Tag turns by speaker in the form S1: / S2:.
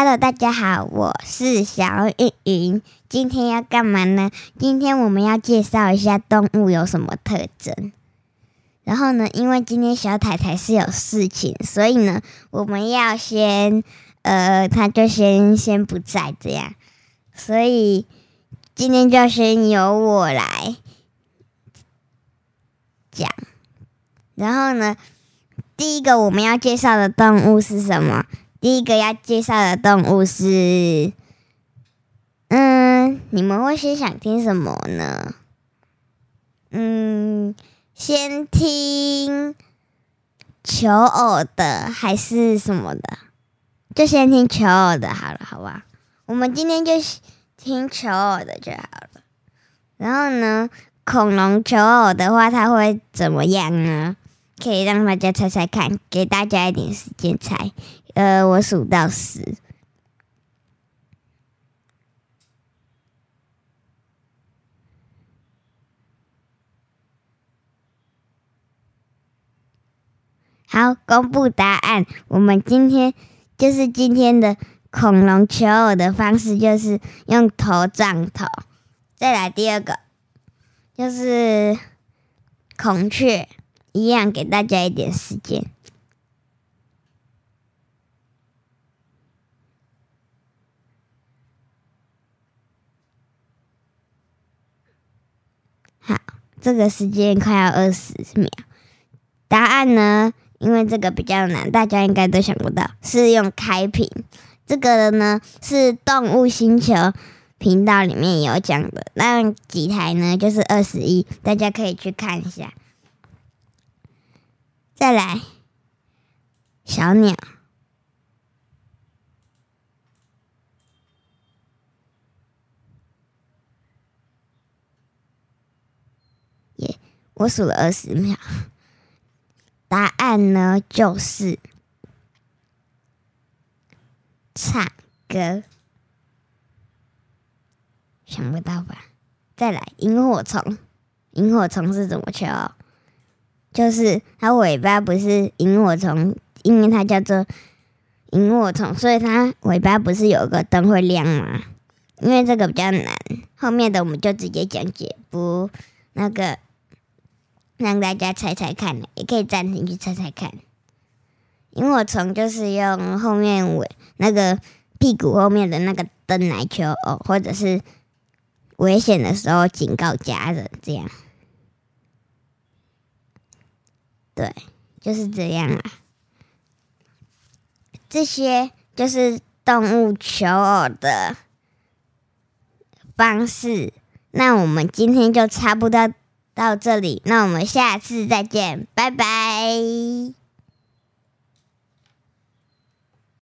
S1: Hello，大家好，我是小云云。今天要干嘛呢？今天我们要介绍一下动物有什么特征。然后呢，因为今天小太太是有事情，所以呢，我们要先，呃，她就先先不在这样，所以今天就先由我来讲。然后呢，第一个我们要介绍的动物是什么？第一个要介绍的动物是，嗯，你们会先想听什么呢？嗯，先听求偶的还是什么的？就先听求偶的好了，好吧？我们今天就听求偶的就好了。然后呢，恐龙求偶的话，它会怎么样呢？可以让大家猜猜看，给大家一点时间猜。呃，我数到十。好，公布答案。我们今天就是今天的恐龙求偶的方式，就是用头撞头。再来第二个，就是孔雀，一样给大家一点时间。好这个时间快要二十秒，答案呢？因为这个比较难，大家应该都想不到，是用开屏。这个的呢是动物星球频道里面有讲的，那几台呢就是二十一，大家可以去看一下。再来，小鸟。耶我数了二十秒，答案呢就是唱歌，想不到吧？再来，萤火虫，萤火虫是怎么求？就是它尾巴不是萤火虫，因为它叫做萤火虫，所以它尾巴不是有个灯会亮吗？因为这个比较难，后面的我们就直接讲解，不那个。让大家猜猜看，也可以暂停去猜猜看。萤火虫就是用后面尾那个屁股后面的那个灯来求偶，或者是危险的时候警告家人，这样。对，就是这样啊。这些就是动物求偶的方式。那我们今天就差不多。到这里，那我们下次再见，拜拜。